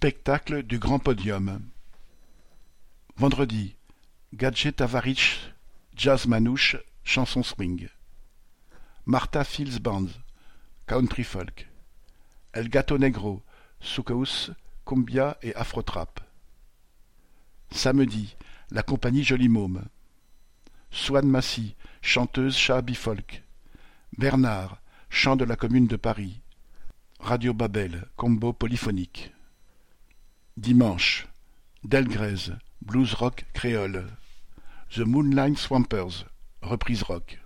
Spectacle du Grand Podium. Vendredi, Gadget Tavarich, Jazz Manouche, chanson swing. Martha Fields Band, country folk. El Gato Negro, soukous, cumbia et afro-trap. Samedi, la compagnie Joli Môme. Swan Massy, chanteuse Shabi folk. Bernard, chant de la commune de Paris. Radio Babel, combo polyphonique. Dimanche, Delgrès, blues rock créole. The Moonline Swampers, reprise rock.